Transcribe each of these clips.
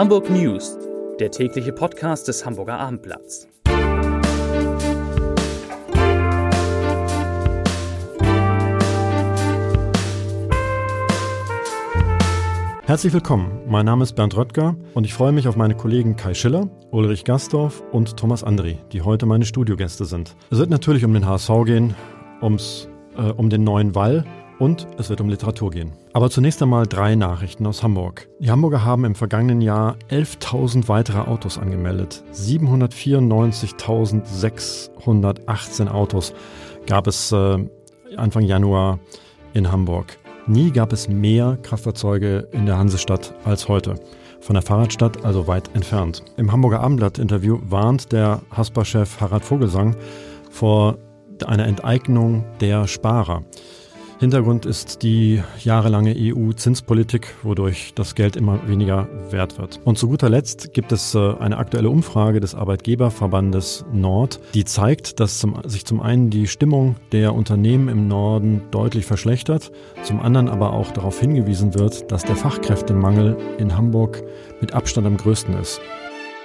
Hamburg News, der tägliche Podcast des Hamburger Abendblatts. Herzlich willkommen, mein Name ist Bernd Röttger und ich freue mich auf meine Kollegen Kai Schiller, Ulrich Gastorf und Thomas Andri, die heute meine Studiogäste sind. Es wird natürlich um den HSV gehen, ums, äh, um den neuen Wall und es wird um Literatur gehen. Aber zunächst einmal drei Nachrichten aus Hamburg. Die Hamburger haben im vergangenen Jahr 11.000 weitere Autos angemeldet. 794.618 Autos gab es äh, Anfang Januar in Hamburg. Nie gab es mehr Kraftfahrzeuge in der Hansestadt als heute. Von der Fahrradstadt also weit entfernt. Im Hamburger Abendblatt-Interview warnt der Haspa-Chef Harald Vogelsang vor einer Enteignung der Sparer. Hintergrund ist die jahrelange EU-Zinspolitik, wodurch das Geld immer weniger wert wird. Und zu guter Letzt gibt es äh, eine aktuelle Umfrage des Arbeitgeberverbandes Nord, die zeigt, dass sich zum einen die Stimmung der Unternehmen im Norden deutlich verschlechtert, zum anderen aber auch darauf hingewiesen wird, dass der Fachkräftemangel in Hamburg mit Abstand am größten ist.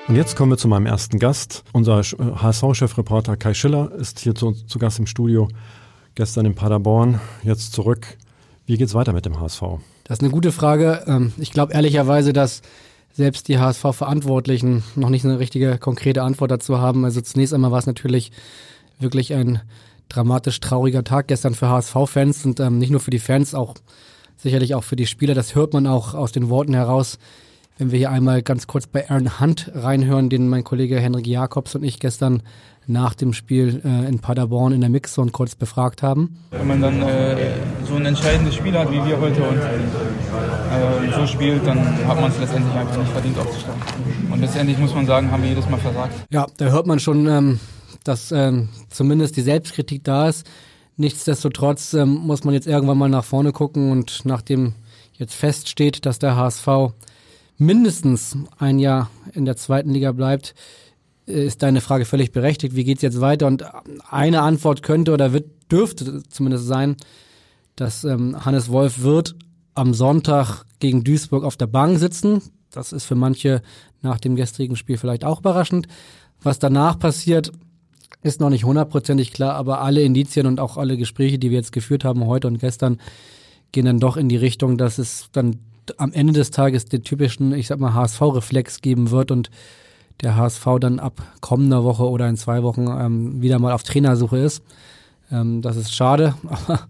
Und jetzt kommen wir zu meinem ersten Gast. Unser HSV-Chefreporter Kai Schiller ist hier zu, zu Gast im Studio gestern in Paderborn, jetzt zurück. Wie geht's weiter mit dem HSV? Das ist eine gute Frage. Ähm, ich glaube ehrlicherweise, dass selbst die HSV-Verantwortlichen noch nicht eine richtige konkrete Antwort dazu haben. Also zunächst einmal war es natürlich wirklich ein dramatisch trauriger Tag gestern für HSV-Fans und ähm, nicht nur für die Fans, auch sicherlich auch für die Spieler. Das hört man auch aus den Worten heraus. Wenn wir hier einmal ganz kurz bei Aaron Hunt reinhören, den mein Kollege Henrik Jakobs und ich gestern nach dem Spiel äh, in Paderborn in der Mixzone kurz befragt haben. Wenn man dann äh, so ein entscheidendes Spiel hat wie wir heute und äh, so spielt, dann hat man es letztendlich einfach nicht verdient aufzusteigen. Und letztendlich muss man sagen, haben wir jedes Mal versagt. Ja, da hört man schon, ähm, dass ähm, zumindest die Selbstkritik da ist. Nichtsdestotrotz ähm, muss man jetzt irgendwann mal nach vorne gucken und nachdem jetzt feststeht, dass der HSV mindestens ein Jahr in der zweiten Liga bleibt, ist deine Frage völlig berechtigt. Wie geht's jetzt weiter? Und eine Antwort könnte oder wird, dürfte zumindest sein, dass ähm, Hannes Wolf wird am Sonntag gegen Duisburg auf der Bank sitzen. Das ist für manche nach dem gestrigen Spiel vielleicht auch überraschend. Was danach passiert, ist noch nicht hundertprozentig klar, aber alle Indizien und auch alle Gespräche, die wir jetzt geführt haben heute und gestern, gehen dann doch in die Richtung, dass es dann am Ende des Tages den typischen, ich sag mal, HSV-Reflex geben wird und der HSV dann ab kommender Woche oder in zwei Wochen ähm, wieder mal auf Trainersuche ist. Ähm, das ist schade, aber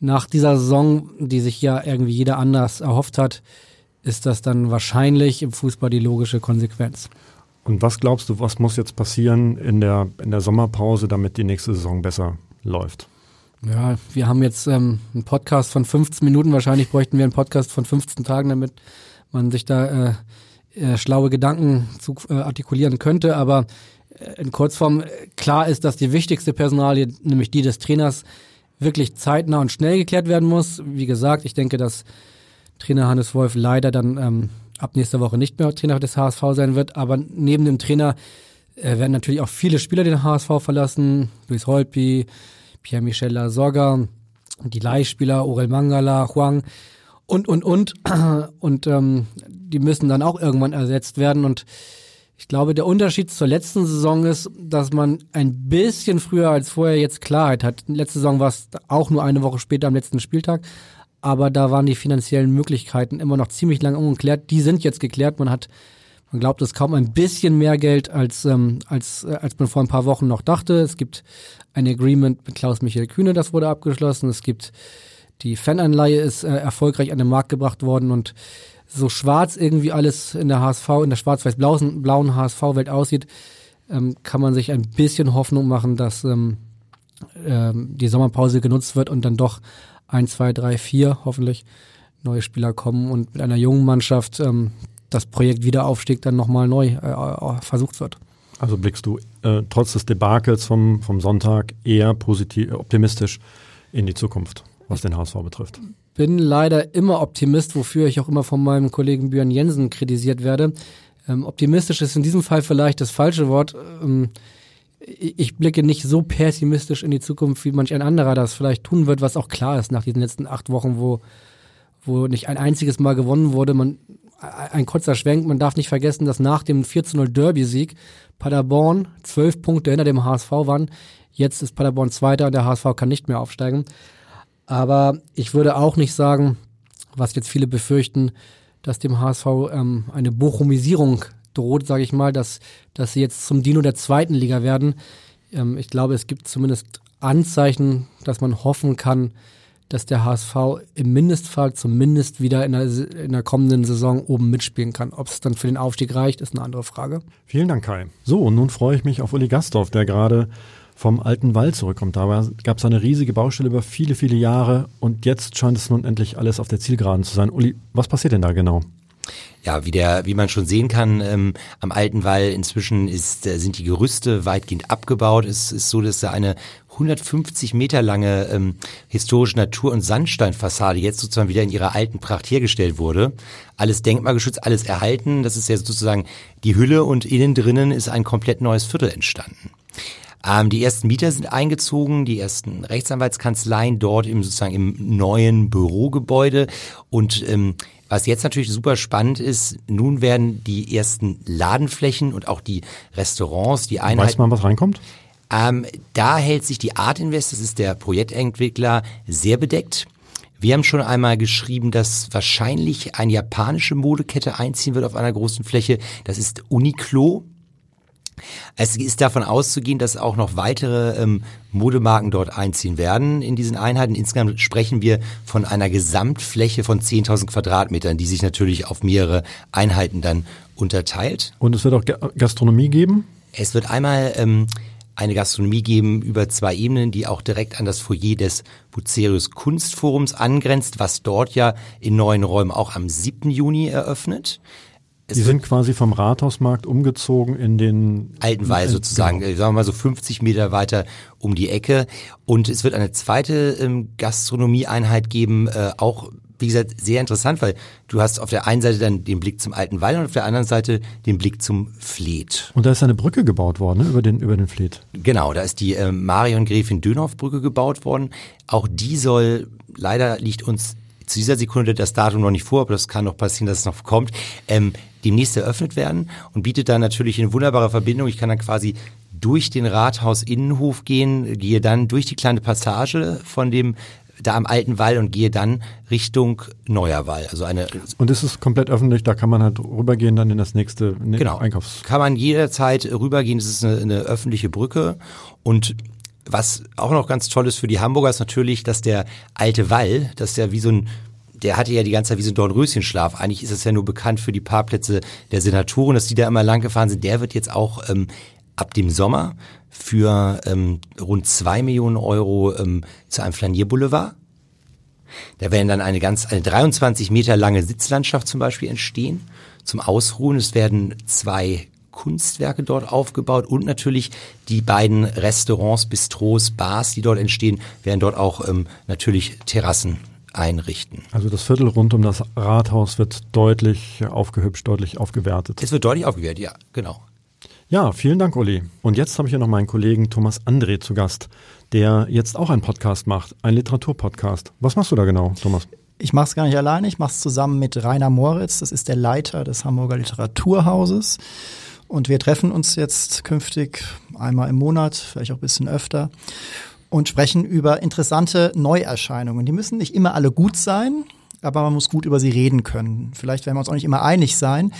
nach dieser Saison, die sich ja irgendwie jeder anders erhofft hat, ist das dann wahrscheinlich im Fußball die logische Konsequenz. Und was glaubst du, was muss jetzt passieren in der, in der Sommerpause, damit die nächste Saison besser läuft? Ja, wir haben jetzt ähm, einen Podcast von 15 Minuten. Wahrscheinlich bräuchten wir einen Podcast von 15 Tagen, damit man sich da äh, äh, schlaue Gedanken zu äh, artikulieren könnte, aber äh, in Kurzform klar ist, dass die wichtigste Personalie, nämlich die des Trainers, wirklich zeitnah und schnell geklärt werden muss. Wie gesagt, ich denke, dass Trainer Hannes Wolf leider dann ähm, ab nächster Woche nicht mehr Trainer des HSV sein wird, aber neben dem Trainer äh, werden natürlich auch viele Spieler den HSV verlassen. Luis Holpi, Pierre-Michel Lasogga, die Leihspieler Orel Mangala, Huang und, und, und. Und ähm, die müssen dann auch irgendwann ersetzt werden. Und ich glaube, der Unterschied zur letzten Saison ist, dass man ein bisschen früher als vorher jetzt Klarheit hat. Letzte Saison war es auch nur eine Woche später am letzten Spieltag. Aber da waren die finanziellen Möglichkeiten immer noch ziemlich lange ungeklärt. Die sind jetzt geklärt. Man hat, man glaubt es kaum ein bisschen mehr Geld, als, ähm, als, äh, als man vor ein paar Wochen noch dachte. Es gibt ein Agreement mit Klaus-Michael Kühne, das wurde abgeschlossen. Es gibt die Fananleihe ist äh, erfolgreich an den Markt gebracht worden und so schwarz irgendwie alles in der HSV, in der schwarz-weiß-blauen blauen HSV-Welt aussieht, ähm, kann man sich ein bisschen Hoffnung machen, dass ähm, ähm, die Sommerpause genutzt wird und dann doch ein, zwei, drei, vier hoffentlich neue Spieler kommen und mit einer jungen Mannschaft ähm, das Projekt Wiederaufstieg dann nochmal neu äh, äh, versucht wird. Also blickst du äh, trotz des Debakels vom, vom Sonntag eher positiv, optimistisch in die Zukunft? was den HSV betrifft. Bin leider immer Optimist, wofür ich auch immer von meinem Kollegen Björn Jensen kritisiert werde. Ähm, optimistisch ist in diesem Fall vielleicht das falsche Wort. Ähm, ich blicke nicht so pessimistisch in die Zukunft, wie manch ein anderer das vielleicht tun wird, was auch klar ist nach diesen letzten acht Wochen, wo, wo nicht ein einziges Mal gewonnen wurde. Man ein kurzer Schwenk, man darf nicht vergessen, dass nach dem 4-0 Derby-Sieg Paderborn zwölf Punkte hinter dem HSV waren. Jetzt ist Paderborn Zweiter und der HSV kann nicht mehr aufsteigen. Aber ich würde auch nicht sagen, was jetzt viele befürchten, dass dem HSV ähm, eine Bochumisierung droht, sage ich mal, dass, dass sie jetzt zum Dino der zweiten Liga werden. Ähm, ich glaube, es gibt zumindest Anzeichen, dass man hoffen kann, dass der HSV im Mindestfall zumindest wieder in der, in der kommenden Saison oben mitspielen kann. Ob es dann für den Aufstieg reicht, ist eine andere Frage. Vielen Dank, Kai. So, und nun freue ich mich auf Uli Gastorf, der gerade vom alten Wald zurückkommt. Da gab es eine riesige Baustelle über viele, viele Jahre und jetzt scheint es nun endlich alles auf der Zielgeraden zu sein. Uli, was passiert denn da genau? Ja, wie der, wie man schon sehen kann, ähm, am alten Wall inzwischen ist, äh, sind die Gerüste weitgehend abgebaut. Es ist so, dass da eine 150 Meter lange ähm, historische Natur- und Sandsteinfassade jetzt sozusagen wieder in ihrer alten Pracht hergestellt wurde. Alles denkmalgeschützt, alles erhalten. Das ist ja sozusagen die Hülle und innen drinnen ist ein komplett neues Viertel entstanden. Ähm, die ersten Mieter sind eingezogen, die ersten Rechtsanwaltskanzleien dort im sozusagen im neuen Bürogebäude und ähm, was jetzt natürlich super spannend ist, nun werden die ersten Ladenflächen und auch die Restaurants, die Einheiten. Weiß man, was reinkommt? Ähm, da hält sich die Art Invest, das ist der Projektentwickler, sehr bedeckt. Wir haben schon einmal geschrieben, dass wahrscheinlich eine japanische Modekette einziehen wird auf einer großen Fläche. Das ist Uniqlo. Es ist davon auszugehen, dass auch noch weitere ähm, Modemarken dort einziehen werden in diesen Einheiten. Insgesamt sprechen wir von einer Gesamtfläche von 10.000 Quadratmetern, die sich natürlich auf mehrere Einheiten dann unterteilt. Und es wird auch Gastronomie geben? Es wird einmal ähm, eine Gastronomie geben über zwei Ebenen, die auch direkt an das Foyer des Bucerius Kunstforums angrenzt, was dort ja in neuen Räumen auch am 7. Juni eröffnet. Es die sind quasi vom Rathausmarkt umgezogen in den alten Wall sozusagen, genau. sagen wir mal so 50 Meter weiter um die Ecke. Und es wird eine zweite ähm, Gastronomieeinheit geben, äh, auch wie gesagt, sehr interessant, weil du hast auf der einen Seite dann den Blick zum alten Wall und auf der anderen Seite den Blick zum Fleet. Und da ist eine Brücke gebaut worden, ne, über den, über den Fleet. Genau, da ist die äh, Marion Gräfin Dönhoff Brücke gebaut worden. Auch die soll, leider liegt uns zu dieser Sekunde das Datum noch nicht vor, aber das kann noch passieren, dass es noch kommt, ähm, demnächst eröffnet werden und bietet da natürlich eine wunderbare Verbindung. Ich kann dann quasi durch den Rathaus-Innenhof gehen, gehe dann durch die kleine Passage von dem da am alten Wall und gehe dann Richtung Neuer Wall. Also eine und es ist komplett öffentlich, da kann man halt rübergehen dann in das nächste ne genau. Einkaufs. Kann man jederzeit rübergehen, es ist eine, eine öffentliche Brücke und was auch noch ganz toll ist für die Hamburger ist natürlich, dass der alte Wall, dass der wie so ein der hatte ja die ganze Zeit wie so ein Dornröschenschlaf. Eigentlich ist es ja nur bekannt für die Parkplätze der Senatoren, dass die da immer lang gefahren sind. Der wird jetzt auch ähm, ab dem Sommer für ähm, rund zwei Millionen Euro ähm, zu einem Flanierboulevard. Da werden dann eine ganz, eine 23 Meter lange Sitzlandschaft zum Beispiel entstehen zum Ausruhen. Es werden zwei Kunstwerke dort aufgebaut und natürlich die beiden Restaurants, Bistros, Bars, die dort entstehen, werden dort auch ähm, natürlich Terrassen einrichten. Also das Viertel rund um das Rathaus wird deutlich aufgehübscht, deutlich aufgewertet. Es wird deutlich aufgewertet, ja, genau. Ja, vielen Dank, Uli. Und jetzt habe ich hier noch meinen Kollegen Thomas André zu Gast, der jetzt auch einen Podcast macht, einen Literaturpodcast. Was machst du da genau, Thomas? Ich mache es gar nicht alleine, ich mache es zusammen mit Rainer Moritz, das ist der Leiter des Hamburger Literaturhauses. Und wir treffen uns jetzt künftig einmal im Monat, vielleicht auch ein bisschen öfter, und sprechen über interessante Neuerscheinungen. Die müssen nicht immer alle gut sein, aber man muss gut über sie reden können. Vielleicht werden wir uns auch nicht immer einig sein,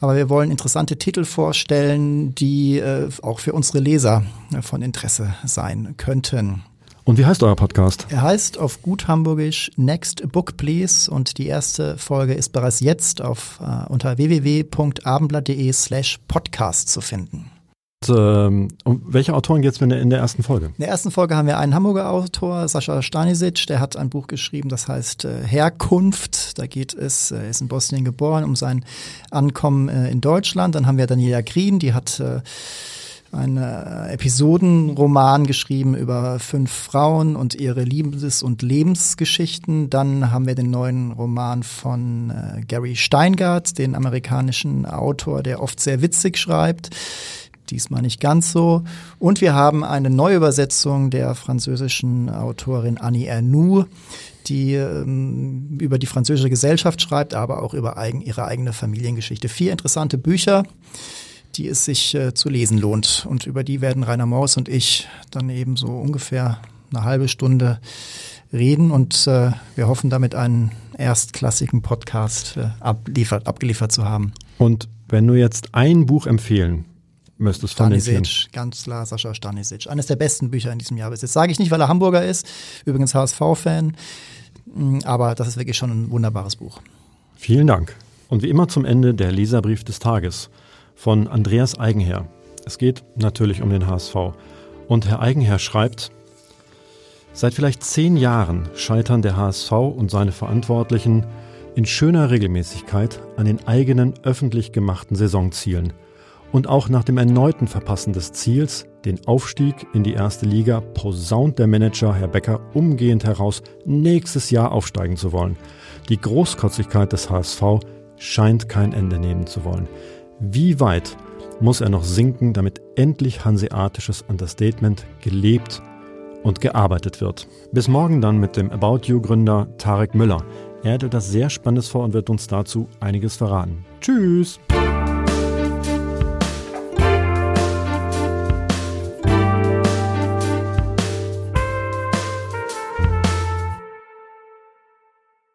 aber wir wollen interessante Titel vorstellen, die äh, auch für unsere Leser äh, von Interesse sein könnten. Und wie heißt euer Podcast? Er heißt auf gut hamburgisch Next Book Please und die erste Folge ist bereits jetzt auf äh, unter www.abendblatt.de slash podcast zu finden. Und, ähm, um welche Autoren geht es in der ersten Folge? In der ersten Folge haben wir einen Hamburger Autor, Sascha Stanisic, der hat ein Buch geschrieben, das heißt äh, Herkunft. Da geht es, äh, er ist in Bosnien geboren, um sein Ankommen äh, in Deutschland. Dann haben wir Daniela Green, die hat äh, einen äh, Episodenroman geschrieben über fünf Frauen und ihre Liebes- und Lebensgeschichten. Dann haben wir den neuen Roman von äh, Gary Steingart, den amerikanischen Autor, der oft sehr witzig schreibt. Diesmal nicht ganz so. Und wir haben eine Neuübersetzung der französischen Autorin Annie Ernaux, die ähm, über die französische Gesellschaft schreibt, aber auch über eigen, ihre eigene Familiengeschichte. Vier interessante Bücher, die es sich äh, zu lesen lohnt. Und über die werden Rainer Maus und ich dann eben so ungefähr eine halbe Stunde reden und äh, wir hoffen damit einen erstklassigen Podcast äh, abliefert, abgeliefert zu haben. Und wenn du jetzt ein Buch empfehlen müsstest von Stanisic, ganz klar Sascha Stanisic. Eines der besten Bücher in diesem Jahr bis jetzt. Sage ich nicht, weil er Hamburger ist, übrigens HSV-Fan, mm, aber das ist wirklich schon ein wunderbares Buch. Vielen Dank. Und wie immer zum Ende der Leserbrief des Tages von Andreas Eigenherr. Es geht natürlich um den HSV. Und Herr Eigenherr schreibt, Seit vielleicht zehn Jahren scheitern der HSV und seine Verantwortlichen in schöner Regelmäßigkeit an den eigenen öffentlich gemachten Saisonzielen. Und auch nach dem erneuten Verpassen des Ziels, den Aufstieg in die erste Liga, posaunt der Manager Herr Becker umgehend heraus, nächstes Jahr aufsteigen zu wollen. Die Großkotzigkeit des HSV scheint kein Ende nehmen zu wollen. Wie weit muss er noch sinken, damit endlich hanseatisches Understatement gelebt und gearbeitet wird. Bis morgen dann mit dem About You-Gründer Tarek Müller. Er hat etwas sehr Spannendes vor und wird uns dazu einiges verraten. Tschüss!